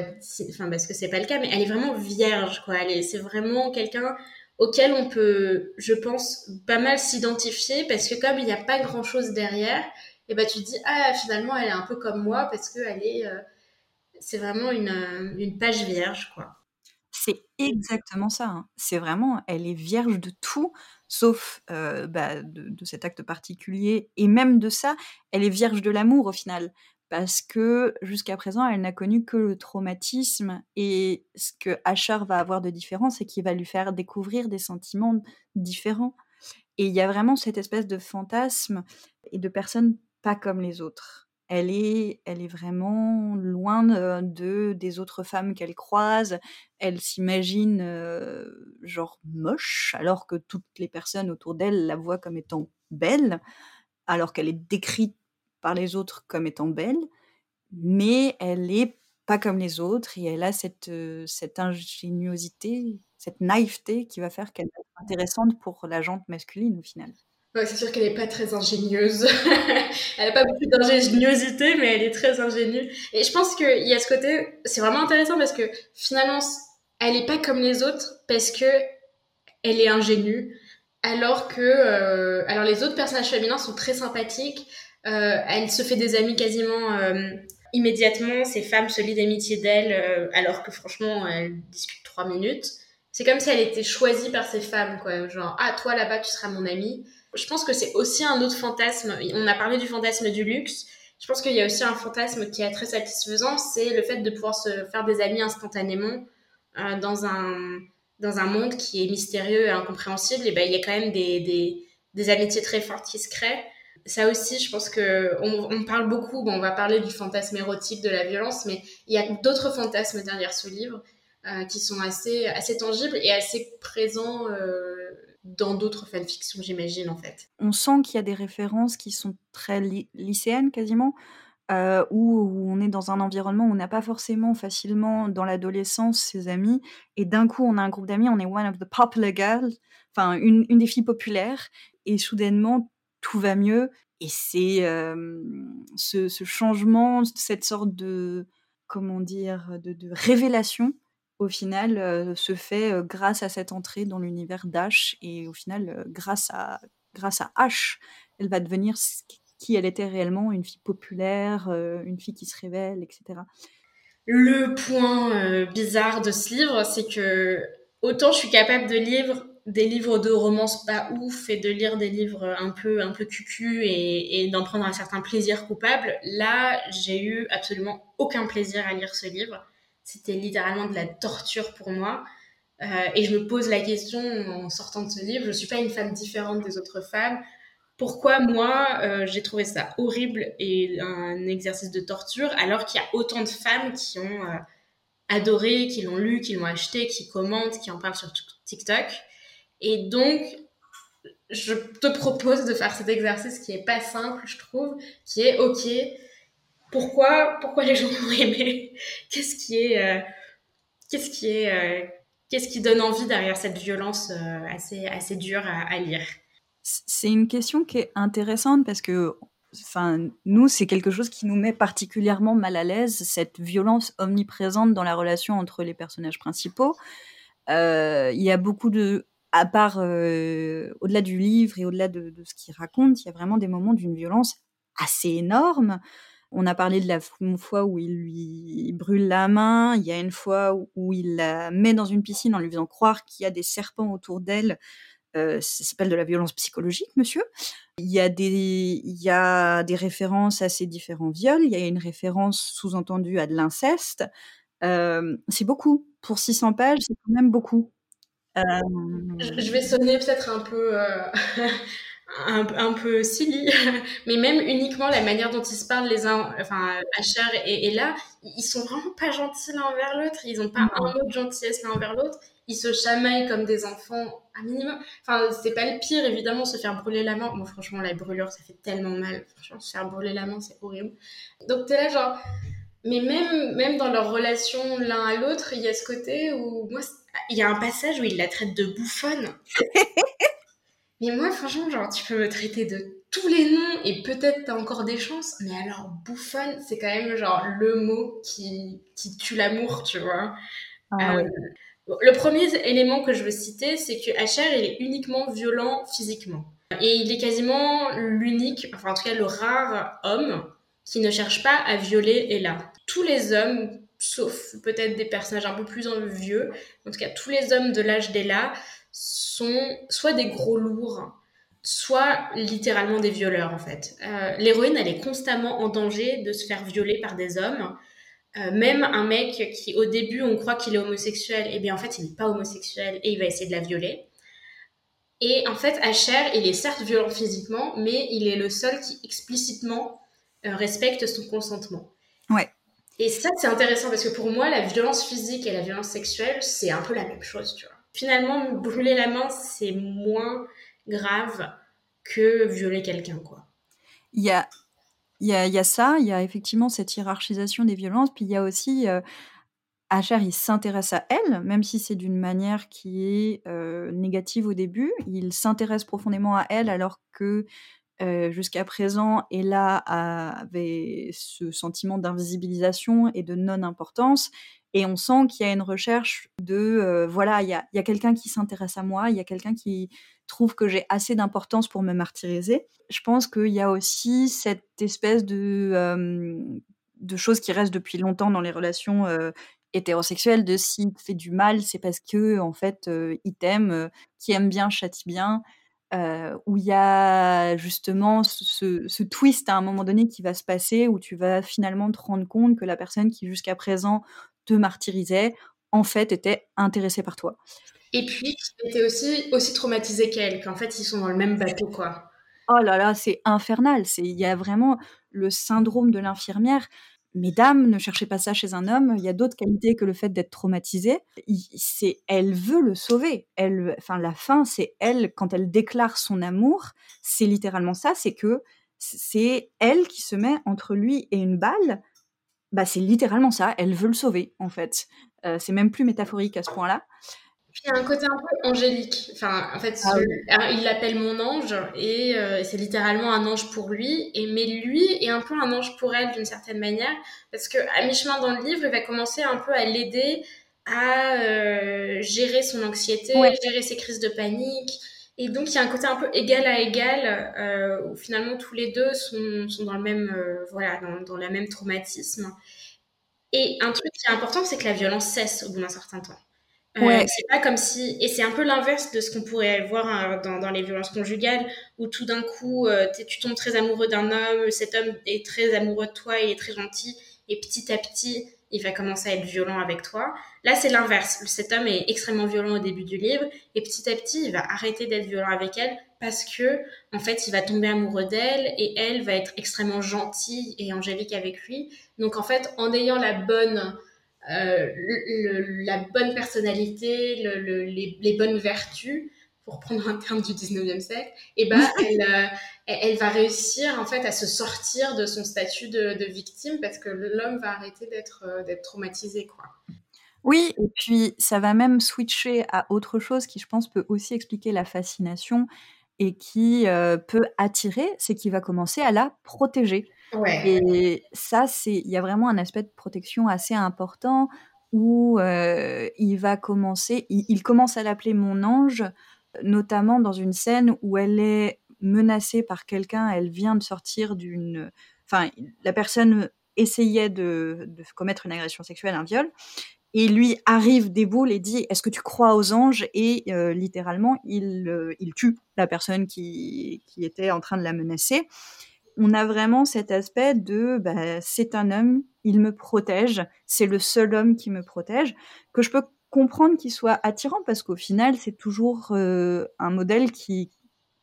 enfin parce que c'est pas le cas, mais elle est vraiment vierge quoi. Elle est, c'est vraiment quelqu'un auquel on peut, je pense, pas mal s'identifier parce que comme il n'y a pas grand chose derrière, et ben tu te dis ah finalement elle est un peu comme moi parce que elle est, c'est vraiment une, euh, une page vierge quoi. C'est exactement ça. hein. C'est vraiment, elle est vierge de tout, sauf bah, de, de, cet acte particulier, et même de ça, elle est vierge de l'amour au final parce que jusqu'à présent, elle n'a connu que le traumatisme et ce que Asher va avoir de différent, c'est qu'il va lui faire découvrir des sentiments différents. Et il y a vraiment cette espèce de fantasme et de personne pas comme les autres. Elle est, elle est vraiment loin de, des autres femmes qu'elle croise. Elle s'imagine genre moche, alors que toutes les personnes autour d'elle la voient comme étant belle, alors qu'elle est décrite par les autres comme étant belle, mais elle est pas comme les autres et elle a cette, cette ingéniosité, cette naïveté qui va faire qu'elle est intéressante pour la jante masculine au final. C'est sûr qu'elle n'est pas très ingénieuse. <laughs> elle n'a pas beaucoup d'ingéniosité, mais elle est très ingénue. Et je pense qu'il y a ce côté, c'est vraiment intéressant parce que finalement, elle n'est pas comme les autres parce que elle est ingénue, alors que alors les autres personnages féminins sont très sympathiques. Euh, elle se fait des amis quasiment euh, immédiatement. Ces femmes se lient d'amitié d'elle, euh, alors que franchement, elle discute trois minutes. C'est comme si elle était choisie par ces femmes, quoi. Genre, ah, toi là-bas, tu seras mon amie. Je pense que c'est aussi un autre fantasme. On a parlé du fantasme du luxe. Je pense qu'il y a aussi un fantasme qui est très satisfaisant, c'est le fait de pouvoir se faire des amis instantanément dans un dans un monde qui est mystérieux et incompréhensible. Et ben il y a quand même des, des, amitiés très fortes qui se créent ça aussi, je pense que on, parle beaucoup. Bon, on va parler du fantasme érotique, de la violence, mais il y a d'autres fantasmes derrière ce livre euh, qui sont assez assez tangibles et assez présents euh, dans d'autres fanfictions, j'imagine en fait. On sent qu'il y a des références qui sont très lycéennes quasiment. Euh, où, on est dans un environnement où on n'a pas forcément facilement dans l'adolescence ses amis, et d'un coup on a un groupe d'amis, on est one of the popular girls, enfin une, une des filles populaires, et soudainement tout va mieux. Et c'est ce, ce, changement, cette sorte de, comment dire, de, de révélation, au final, se fait grâce à cette entrée dans l'univers d'Ash. Et au final, grâce, à, grâce à Ash, elle va devenir qui elle était réellement, une fille populaire, une fille qui se révèle, etc. Le point bizarre de ce livre, c'est que autant je suis capable de lire des livres de romance pas ouf et de lire des livres un peu un peu cucu et d'en prendre un certain plaisir coupable. Là, j'ai eu absolument aucun plaisir à lire ce livre. C'était littéralement de la torture pour moi. Euh, et je me pose la question en sortant de ce livre, je suis pas une femme différente des autres femmes. Pourquoi moi, euh, j'ai trouvé ça horrible et un exercice de torture, alors qu'il y a autant de femmes qui ont euh, adoré, qui l'ont lu, qui l'ont acheté, qui commentent, qui en parlent sur TikTok. Et donc, je te propose de faire cet exercice qui est pas simple, je trouve, qui est OK. Pourquoi, pourquoi les gens ont aimé Qu'est-ce qui est, euh, qu'est-ce qui est, euh, qu'est-ce qui donne envie derrière cette violence euh, assez, assez dure à, lire? C'est une question qui est intéressante parce que, enfin, nous, c'est quelque chose qui nous met particulièrement mal à l'aise, cette violence omniprésente dans la relation entre les personnages principaux. Il y a beaucoup de à part au-delà du livre et au-delà de, ce qu'il raconte, il y a vraiment des moments d'une violence assez énorme. On a parlé de la fois où il lui brûle la main, il y a une fois où il la met dans une piscine en lui faisant croire qu'il y a des serpents autour d'elle. ça s'appelle de la violence psychologique, monsieur. Il y, a des, références à ces différents viols, il y a une référence sous-entendue à de l'inceste. c'est beaucoup. Pour 600 pages, c'est quand même beaucoup. Je vais sonner peut-être un peu, euh, un, un, peu silly, <laughs> mais même uniquement la manière dont ils se parlent les uns, enfin, Asher et, et là, ils sont vraiment pas gentils l'un envers l'autre, ils ont pas un mot de gentillesse l'un envers l'autre, ils se chamaillent comme des enfants, un minimum. Enfin, c'est pas le pire, évidemment, se faire brûler la main. Moi, franchement, la brûlure, ça fait tellement mal. Franchement, se faire brûler la main, c'est horrible. Donc, t'es là, genre, mais même, même dans leur relation l'un à l'autre, il y a ce côté où moi, il y a un passage où il la traite de bouffonne. <laughs> mais moi, franchement, genre, tu peux me traiter de tous les noms et peut-être t'as encore des chances. Mais alors, bouffonne, c'est quand même genre le mot qui, qui tue l'amour, tu vois. Ah, euh, Le premier élément que je veux citer, c'est que Asher, il est uniquement violent physiquement. Et il est quasiment l'unique, enfin en tout cas le rare homme qui ne cherche pas à violer Ella. Tous les hommes, sauf peut-être des personnages un peu plus vieux, en tout cas tous les hommes de l'âge d'Ella, sont soit des gros lourds, soit littéralement des violeurs en fait. Euh, l'héroïne, elle est constamment en danger de se faire violer par des hommes. Euh, même un mec qui au début on croit qu'il est homosexuel, et eh bien en fait il n'est pas homosexuel et il va essayer de la violer. Et en fait, Asher, il est certes violent physiquement, mais il est le seul qui explicitement euh, respecte son consentement. Ouais. Et ça, c'est intéressant parce que pour moi, la violence physique et la violence sexuelle, c'est un peu la même chose, tu vois. Finalement, brûler la main, c'est moins grave que violer quelqu'un, quoi. Il y a, y, y a ça, il y a effectivement cette hiérarchisation des violences, puis il y a aussi... Euh, il s'intéresse à elle, même si c'est d'une manière qui est euh, négative au début. Il s'intéresse profondément à elle alors que euh, jusqu'à présent, Ella avait ce sentiment d'invisibilisation et de non-importance. Et on sent qu'il y a une recherche de, euh, voilà, il y a, y a quelqu'un qui s'intéresse à moi, il y a quelqu'un qui trouve que j'ai assez d'importance pour me martyriser. Je pense qu'il y a aussi cette espèce de, de choses qui restent depuis longtemps dans les relations hétérosexuel de s'il fait du mal, c'est parce que en fait euh, il t'aime, euh, qui aime bien châtie bien, euh, où il y a justement ce, twist à un moment donné qui va se passer où tu vas finalement te rendre compte que la personne qui jusqu'à présent te martyrisait en fait était intéressée par toi. Et puis qui était aussi aussi traumatisée qu'elle, qu'en fait ils sont dans le même bateau quoi. Oh là là, c'est infernal. C'est il y a vraiment le syndrome de l'infirmière. Mesdames, ne cherchez pas ça chez un homme. Il y a d'autres qualités que le fait d'être traumatisée. C'est, elle veut le sauver. Elle, enfin, la fin, c'est elle quand elle déclare son amour. C'est littéralement ça. C'est que c'est elle qui se met entre lui et une balle. Bah, c'est littéralement ça. Elle veut le sauver, en fait. Euh, c'est même plus métaphorique à ce point-là. Puis il y a un côté un peu angélique. Enfin, en fait, ah il l'appelle mon ange et euh, c'est littéralement un ange pour lui. Et mais lui est un peu un ange pour elle d'une certaine manière parce que à mi-chemin dans le livre, il va commencer un peu à l'aider à euh, gérer son anxiété, gérer ses crises de panique. Et donc il y a un côté un peu égal à égal euh, où finalement tous les deux sont, sont dans le même voilà dans, dans le même traumatisme. Et un truc qui est important, c'est que la violence cesse au bout d'un certain temps. Euh, ouais. c'est pas comme si et c'est un peu l'inverse de ce qu'on pourrait voir hein, dans, dans, les violences conjugales où tout d'un coup euh, tu tombes très amoureux d'un homme cet homme est très amoureux de toi il est très gentil et petit à petit il va commencer à être violent avec toi. Là c'est l'inverse. Cet homme est extrêmement violent au début du livre et petit à petit il va arrêter d'être violent avec elle parce que en fait il va tomber amoureux d'elle et elle va être extrêmement gentille et angélique avec lui. Donc en fait en ayant la bonne euh, la bonne personnalité, les, bonnes vertus, pour prendre un terme du 19e siècle, et eh ben, <laughs> euh, elle, va réussir en fait à se sortir de son statut de, victime parce que l'homme va arrêter d'être euh, d'être traumatisé. quoi. Oui, et puis ça va même switcher à autre chose qui, je pense, peut aussi expliquer la fascination et qui peut attirer, c'est qu'il va commencer à la protéger. Et ça, c'est, il y a vraiment un aspect de protection assez important où il va commencer, il, commence à l'appeler mon ange, notamment dans une scène où elle est menacée par quelqu'un, elle vient de sortir d'une, enfin, la personne essayait de, commettre une agression sexuelle, un viol, et lui arrive des boules et dit Est-ce que tu crois aux anges? Et littéralement, il, il, tue la personne qui, qui, était en train de la menacer. On a vraiment cet aspect de bah, c'est un homme, il me protège, c'est le seul homme qui me protège, que je peux comprendre qu'il soit attirant parce qu'au final, c'est toujours euh, un modèle qui,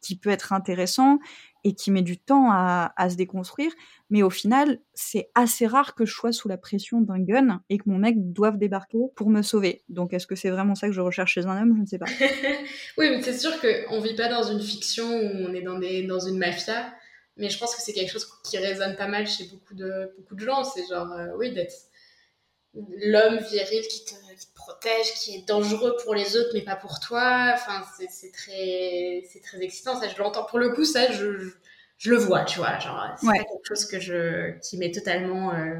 qui peut être intéressant et qui met du temps à, se déconstruire. Mais au final, c'est assez rare que je sois sous la pression d'un gun et que mon mec doive débarquer pour me sauver. Donc est-ce que c'est vraiment ça que je recherche chez un homme? Je ne sais pas. <laughs> oui, mais c'est sûr qu'on vit pas dans une fiction où on est dans, des, dans une mafia mais je pense que c'est quelque chose qui résonne pas mal chez beaucoup de, beaucoup de gens. C'est genre, euh, oui, d'être l'homme viril qui te, protège, qui est dangereux pour les autres, mais pas pour toi. Enfin, c'est très, c'est très excitant. Ça, je l'entends. Pour le coup, ça, je, je, le vois, tu vois. Genre, c'est quelque chose que je, qui m'est totalement euh,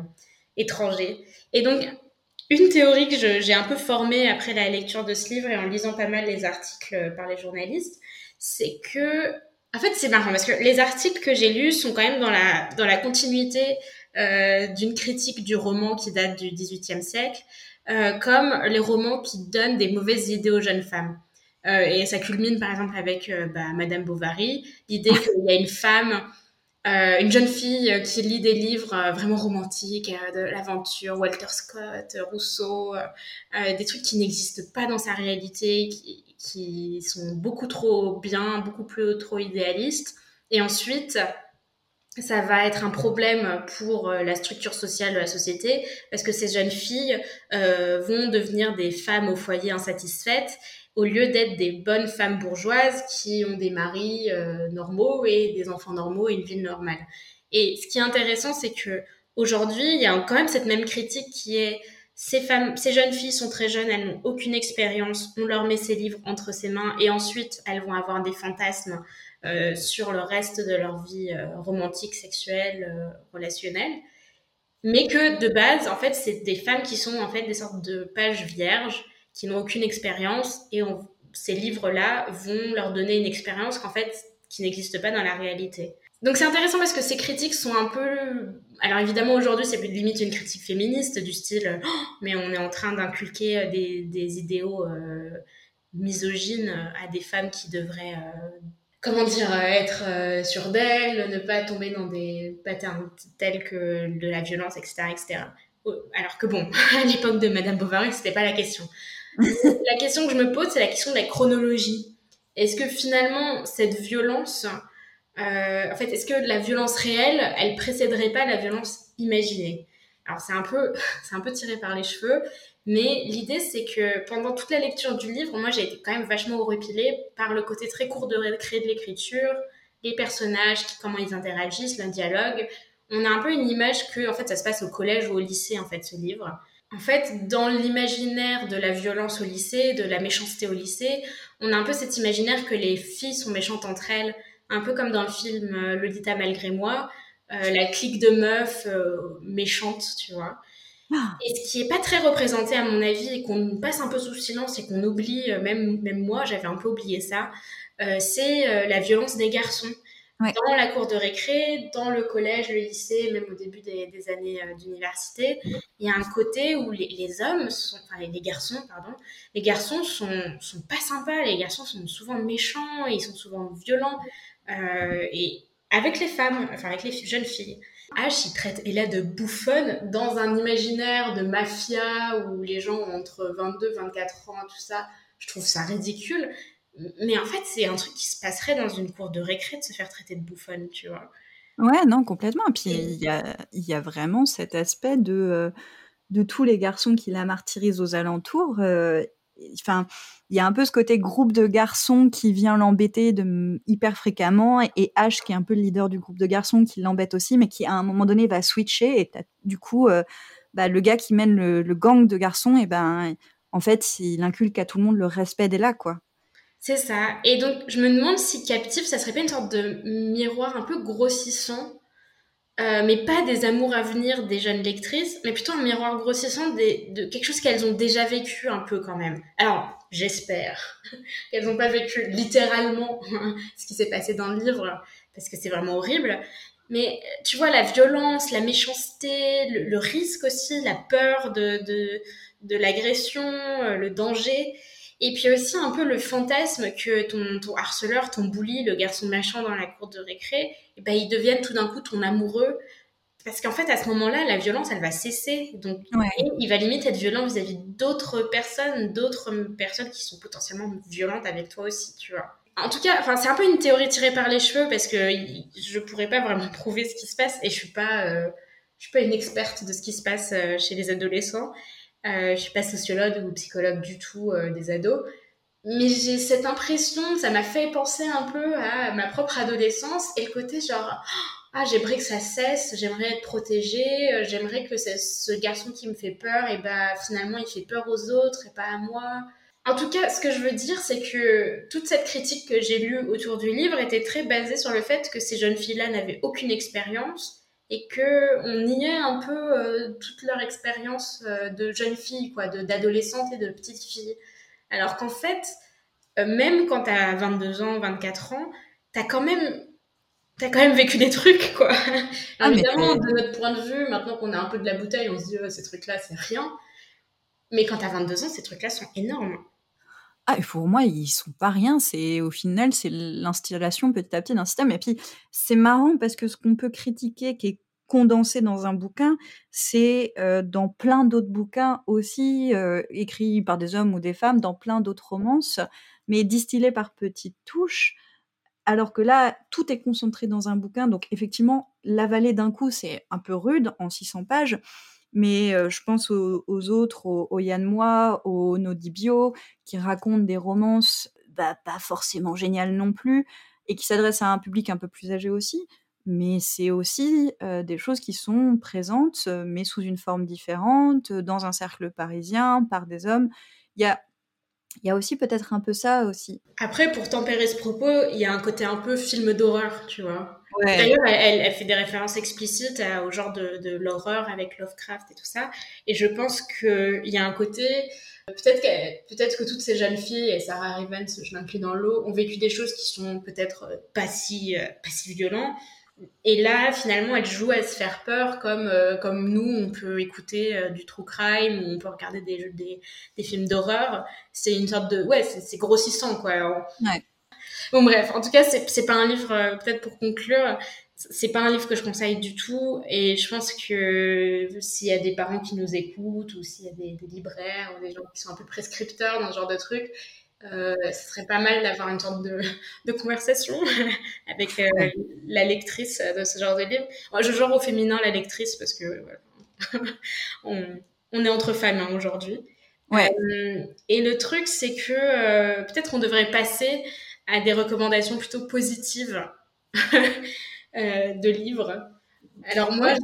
étranger. Et donc, une théorie que j'ai un peu formée après la lecture de ce livre et en lisant pas mal les articles par les journalistes, c'est que en fait, c'est marrant parce que les articles que j'ai lus sont quand même dans la, dans la continuité euh, d'une critique du roman qui date du XVIIIe siècle, euh, comme les romans qui donnent des mauvaises idées aux jeunes femmes. et ça culmine par exemple avec bah, Madame Bovary, l'idée <laughs> qu'il y a une femme euh, une jeune fille euh, qui lit des livres euh, vraiment romantiques, de l'aventure, Walter Scott, Rousseau, des trucs qui n'existent pas dans sa réalité, qui, qui, sont beaucoup trop bien, beaucoup plus trop idéalistes. Et ensuite, ça va être un problème pour la structure sociale de la société parce que ces jeunes filles vont devenir des femmes au foyer insatisfaites au lieu d'être des bonnes femmes bourgeoises qui ont des maris euh, normaux et des enfants normaux et une vie normale. Et ce qui est intéressant, c'est que aujourd'hui, il y a quand même cette même critique qui est ces femmes, ces jeunes filles sont très jeunes, elles n'ont aucune expérience, on leur met ces livres entre ses mains et ensuite elles vont avoir des fantasmes euh, sur le reste de leur vie euh, romantique, sexuelle, relationnelle. Mais que de base, en fait, c'est des femmes qui sont en fait des sortes de pages vierges qui n'ont aucune expérience et ces livres-là vont leur donner une expérience qu'en fait qui n'existe pas dans la réalité. Donc c'est intéressant parce que ces critiques sont un peu alors évidemment aujourd'hui c'est limite une critique féministe du style oh, mais on est en train d'inculquer euh, des, idéaux euh, misogynes à des femmes qui devraient euh, comment dire être sur d'elles, ne pas tomber dans des patterns tels que de la violence etc etc. Alors que bon <laughs> à l'époque de Madame Bovary c'était pas la question <laughs> la question que je me pose, c'est la question de la chronologie. Est-ce que finalement, cette violence, euh, en fait, est-ce que la violence réelle, elle précéderait pas la violence imaginée? Alors, c'est un, peu, c'est un peu tiré par les cheveux, mais l'idée, c'est que pendant toute la lecture du livre, moi, j'ai été quand même vachement horripilée par le côté très court de récré de l'écriture, les personnages, comment ils interagissent, le dialogue. On a un peu une image que, en fait, ça se passe au collège ou au lycée, en fait, ce livre. En fait, dans l'imaginaire de la violence au lycée, de la méchanceté au lycée, on a un peu cet imaginaire que les filles sont méchantes entre elles, un peu comme dans le film euh, Lolita malgré moi, euh, la clique de meufs euh, méchantes, tu vois. Ah. Et ce qui est pas très représenté à mon avis et qu'on passe un peu sous silence et qu'on oublie, même, même moi j'avais un peu oublié ça, c'est la violence des garçons dans la cour de récré, dans le collège, le lycée, même au début des, années euh, d'université, il y a un côté où les, hommes, sont, enfin les, garçons, pardon, les garçons sont, sont pas sympas, les garçons sont souvent méchants, ils sont souvent violents, euh, et avec les femmes, enfin avec les jeunes filles. H, il traite Ella de bouffonne dans un imaginaire de mafia où les gens ont entre 22, 24 ans, tout ça. Je trouve ça ridicule. Mais en fait, c'est un truc qui se passerait dans une cour de récré de se faire traiter de bouffonne, tu vois. Ouais, non, complètement. Et puis, il y a, y a, vraiment cet aspect de, euh, de tous les garçons qui la martyrisent aux alentours. Euh, enfin, il y a un peu ce côté groupe de garçons qui vient l'embêter hyper fréquemment et H qui est un peu le leader du groupe de garçons qui l'embête aussi, mais qui à un moment donné va switcher et du coup, euh, bah, le gars qui mène le, gang de garçons, et ben, en fait, il inculque à tout le monde le respect d'Ella, quoi. C'est ça. Et donc, je me demande si Captive, ça serait pas une sorte de miroir un peu grossissant, euh, mais pas des amours à venir des jeunes lectrices, mais plutôt un miroir grossissant de quelque chose qu'elles ont déjà vécu un peu quand même. Alors, j'espère <laughs> qu'elles n'ont pas vécu littéralement <laughs> ce qui s'est passé dans le livre, parce que c'est vraiment horrible. Mais tu vois, la violence, la méchanceté, le, risque aussi, la peur de, de, de l'agression, euh, le danger, et puis aussi un peu le fantasme que ton, ton harceleur, ton bully, le garçon méchant dans la cour de récré, et eh ben, il devienne tout d'un coup ton amoureux. Parce qu'en fait, à ce moment-là, la violence, elle va cesser. Donc, il va limite être violent vis-à-vis d'autres personnes, d'autres personnes qui sont potentiellement violentes avec toi aussi, tu vois. En tout cas, enfin, c'est un peu une théorie tirée par les cheveux parce que je pourrais pas vraiment <laughs> prouver ce qui se passe et je suis pas, euh, je suis pas une experte de ce qui se passe euh, chez les adolescents. Euh, je suis pas sociologue ou psychologue du tout euh, des ados, mais j'ai cette impression, ça m'a fait penser un peu à ma propre adolescence et le côté genre ah j'aimerais que ça cesse, j'aimerais être protégée, euh, j'aimerais que ce garçon qui me fait peur et bah finalement il fait peur aux autres et pas à moi. En tout cas, ce que je veux dire, c'est que toute cette critique que j'ai lue autour du livre était très basée sur le fait que ces jeunes filles-là n'avaient aucune expérience et que on niait un peu euh, toute leur expérience euh, de jeune fille, quoi, d'adolescente et de petite fille. Alors qu'en fait, euh, même quand t'as 22 ans, 24 ans, t'as quand même t'as quand même vécu des trucs, quoi. Ah, <laughs> évidemment, de notre point de vue, maintenant qu'on a un peu de la bouteille, on se dit, oh, ces trucs-là, c'est rien. Mais quand t'as 22 ans, ces trucs-là sont énormes. Ah, pour moi, ils sont pas rien. C'est au final, c'est l'installation petit à petit d'un système. Et puis, c'est marrant parce que ce qu'on peut critiquer, qui est condensé dans un bouquin, c'est euh, dans plein d'autres bouquins aussi, euh, écrits par des hommes ou des femmes, dans plein d'autres romances, mais distillés par petites touches. Alors que là, tout est concentré dans un bouquin. Donc, effectivement, l'avaler d'un coup, c'est un peu rude en 600 pages. Mais je pense aux, autres, aux, Yann Moi, aux Nodibio, qui racontent des romances bah, pas forcément géniales non plus, et qui s'adressent à un public un peu plus âgé aussi. Mais c'est aussi des choses qui sont présentes, mais sous une forme différente, dans un cercle parisien, par des hommes. Il y a il y a aussi peut-être un peu ça aussi. Après, pour tempérer ce propos, il y a un côté un peu film d'horreur, tu vois. D'ailleurs, elle, elle, fait des références explicites au genre de, de l'horreur avec Lovecraft et tout ça. Et je pense qu'il y a un côté, peut-être que, peut-être que toutes ces jeunes filles, et Sarah Rivens, je m'inclus dans l'eau, ont vécu des choses qui sont peut-être pas si, pas si violentes. Et là, finalement, elle joue à se faire peur comme, euh, comme nous, on peut écouter euh, du true crime ou on peut regarder des, des, des films d'horreur. C'est une sorte de... Ouais, c'est grossissant, quoi. Ouais. Bon, bref, en tout cas, c'est pas un livre, euh, peut-être pour conclure, c'est pas un livre que je conseille du tout. Et je pense que s'il y a des parents qui nous écoutent ou s'il y a des, des, libraires ou des gens qui sont un peu prescripteurs dans ce genre de trucs, euh, ce serait pas mal d'avoir une sorte de, <laughs> de conversation <laughs> avec euh, la lectrice de ce genre de livre. Moi, je genre au féminin la lectrice parce que <laughs> on, on, est entre femmes hein, aujourd'hui. Ouais. Euh, et le truc, c'est que peut-être on devrait passer à des recommandations plutôt positives de livres. Alors moi,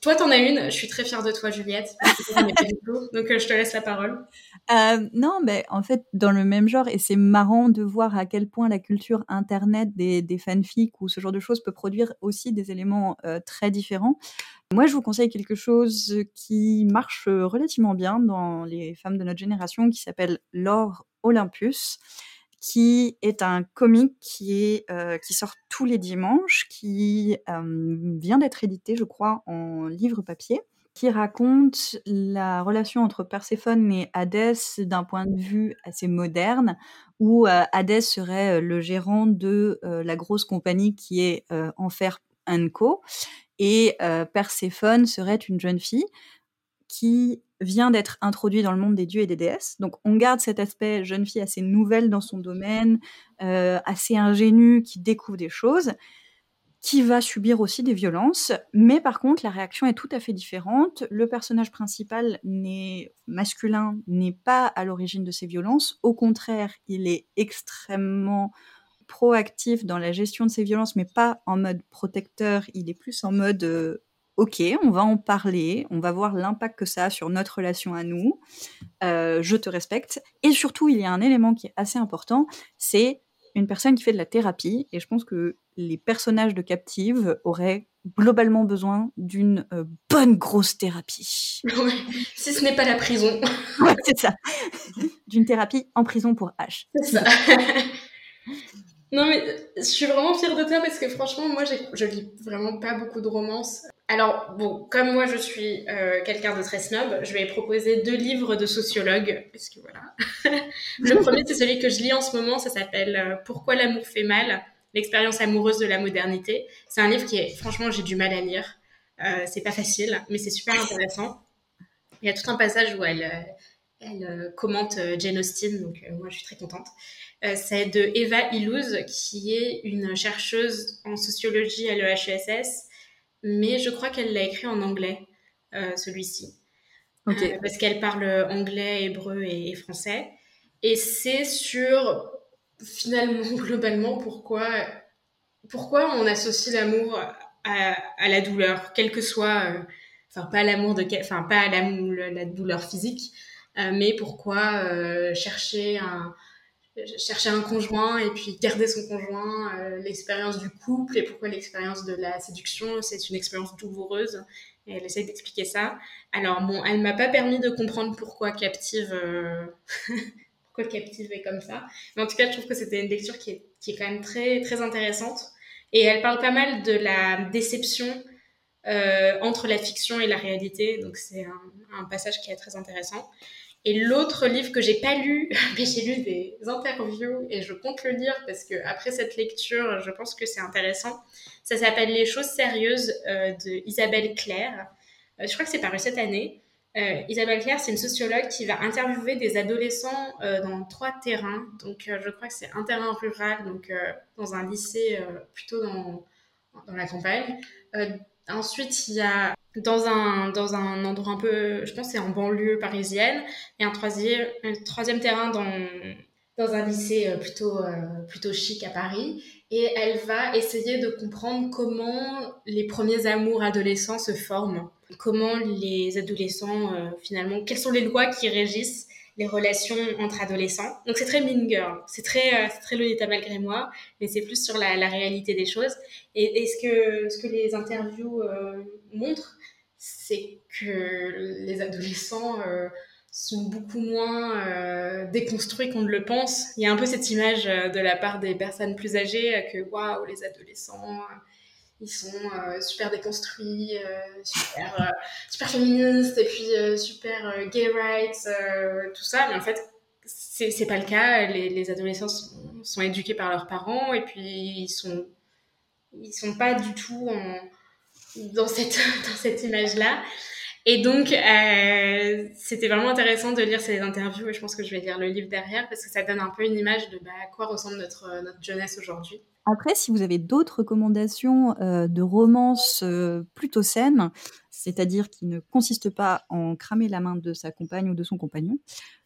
toi, t'en as une. Je suis très fière de toi, Juliette. <laughs> Donc, je te laisse la parole. Euh, non, mais en fait, dans le même genre, et c'est marrant de voir à quel point la culture internet des, des fanfics ou ce genre de choses peut produire aussi des éléments euh, très différents. Moi, je vous conseille quelque chose qui marche relativement bien dans les femmes de notre génération, qui s'appelle Laure Olympus qui est un comic qui, est, euh, qui sort tous les dimanches, qui vient d'être édité, je crois, en livre papier qui raconte la relation entre Perséphone et Hadès d'un point de vue assez moderne, où euh, Hadès serait euh, le gérant de euh, la grosse compagnie qui est Enfer Co. Et Perséphone serait une jeune fille qui vient d'être introduite dans le monde des dieux et des déesses. Donc on garde cet aspect jeune fille assez nouvelle dans son domaine, assez ingénue, qui découvre des choses qui va subir aussi des violences, mais par contre la réaction est tout à fait différente. Le personnage principal n'est masculin, n'est pas à l'origine de ces violences. Au contraire, il est extrêmement proactif dans la gestion de ces violences, mais pas en mode protecteur. Il est plus en mode euh, ok, on va en parler, on va voir l'impact que ça a sur notre relation à nous. Euh, je te respecte. Et surtout, il y a un élément qui est assez important, c'est une personne qui fait de la thérapie, et je pense que les personnages de Captive auraient globalement besoin d'une euh, bonne grosse thérapie. <laughs> si ce n'est pas la prison. <laughs> c'est ça. d'une thérapie en prison pour H. C'est ça. <laughs> non, mais je suis vraiment fière de toi parce que franchement, moi, je lis vraiment pas beaucoup de romances. Alors, bon, comme moi, je suis euh, quelqu'un de très snob, je vais proposer deux livres de sociologues, parce que voilà. <laughs> le premier, c'est celui que je lis en ce moment, ça s'appelle euh, Pourquoi l'amour fait mal L'expérience amoureuse de la modernité. C'est un livre qui est, franchement, j'ai du mal à lire. Euh, c'est pas facile, mais c'est super intéressant. Il y a tout un passage où elle, elle commente Jane Austen, donc moi, je suis très contente. C'est de Eva Illouz, qui est une chercheuse en sociologie à l'EHESS mais je crois qu'elle l'a écrit en anglais, euh, celui-ci. Euh, parce qu'elle parle anglais, hébreu et, français. Et c'est sur, finalement, <laughs> globalement, pourquoi, pourquoi on associe l'amour à, la douleur, quel que soit, euh, enfin, pas l'amour de, enfin, pas la, la douleur physique, mais pourquoi chercher un, chercher un conjoint et puis garder son conjoint, euh, l'expérience du couple et pourquoi l'expérience de la séduction, c'est une expérience douloureuse. Elle essaie d'expliquer ça. Alors bon, elle m'a pas permis de comprendre pourquoi Captive, euh, <laughs> pourquoi Captive est comme ça. Mais en tout cas, je trouve que c'était une lecture qui est, qui est quand même très, très intéressante. Et elle parle pas mal de la déception euh, entre la fiction et la réalité. Donc c'est un, passage qui est très intéressant. Et l'autre livre que j'ai pas lu, <laughs> mais j'ai lu des interviews et je compte le lire parce que après cette lecture, je pense que c'est intéressant. Ça s'appelle Les choses sérieuses euh, de Isabelle Claire. Euh, je crois que c'est paru cette année. Euh, Isabelle Claire, c'est une sociologue qui va interviewer des adolescents dans trois terrains. Donc, je crois que c'est un terrain rural, donc dans un lycée plutôt dans, dans la campagne. ensuite, il y a dans un, dans un endroit un peu, je pense c'est en banlieue parisienne, et un troisième, troisième terrain dans, dans un lycée euh, plutôt, euh, plutôt chic à Paris. Et elle va essayer de comprendre comment les premiers amours adolescents se forment, comment les adolescents, euh, finalement, quelles sont les lois qui régissent les relations entre adolescents. Donc c'est très Mean c'est très, c'est très Lolita malgré moi, mais c'est plus sur la, la, réalité des choses. Et, et ce, que, ce que les interviews montrent, c'est que les adolescents euh, sont beaucoup moins euh, déconstruits qu'on ne le pense. Il y a un peu cette image euh, de la part des personnes plus âgées que waouh, les adolescents, ils sont super déconstruits, super, super féministes et puis super gay rights, tout ça. Mais en fait, c'est pas le cas. Les, les adolescents sont, éduqués par leurs parents et puis ils sont, ils sont pas du tout en dans cette, <laughs> dans cette image-là. Et donc, euh, c'était vraiment intéressant de lire ces interviews et je pense que je vais lire le livre derrière parce que ça donne un peu une image de bah, à quoi ressemble notre, notre jeunesse aujourd'hui. Après, si vous avez d'autres recommandations euh, de romances euh, plutôt saines, c'est-à-dire qui ne consistent pas en cramer la main de sa compagne ou de son compagnon,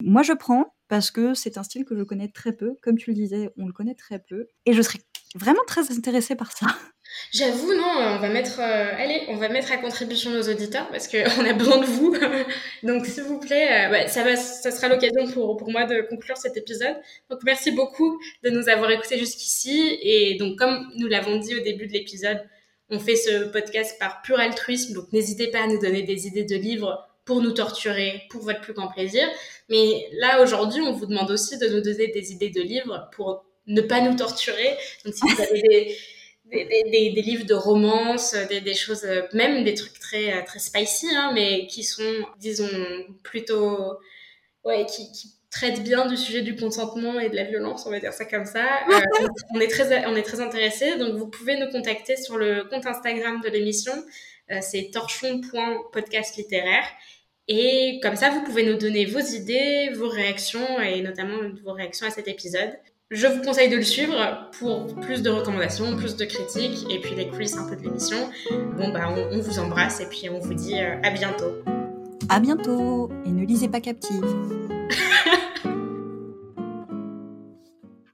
moi je prends parce que c'est un style que je connais très peu. Comme tu le disais, on le connaît très peu. Et je serais vraiment très intéressée par ça. <laughs> J'avoue, non, on va mettre, euh, allez, on va mettre à contribution nos auditeurs parce qu'on <laughs> a besoin de vous. <laughs> Donc, s'il vous plaît, euh, ça, va, ça sera l'occasion pour, pour moi de conclure cet épisode. Donc, merci beaucoup de nous avoir écoutés jusqu'ici. Et donc, comme nous l'avons dit au début de l'épisode, on fait ce podcast par pur altruisme. Donc, n'hésitez pas à nous donner des idées de livres pour nous torturer, pour votre plus grand plaisir. Mais là, aujourd'hui, on vous demande aussi de nous donner des idées de livres pour ne pas nous torturer. Donc, si vous <laughs> avez des des, des, livres de romance, des, des, choses, même des trucs très, très spicy, hein, mais qui sont, disons, plutôt, ouais, qui, qui, traitent bien du sujet du consentement et de la violence, on va dire ça comme ça. Euh, <laughs> on est très, on est très intéressés, donc vous pouvez nous contacter sur le compte Instagram de l'émission, euh, c'est torchon.podcast littéraire. Et comme ça, vous pouvez nous donner vos idées, vos réactions et notamment vos réactions à cet épisode. Je vous conseille de le suivre pour plus de recommandations, plus de critiques et puis les coulisses un peu de l'émission. Bon, bah, on, vous embrasse et puis on vous dit euh, à bientôt. À bientôt et ne lisez pas Captive. <laughs>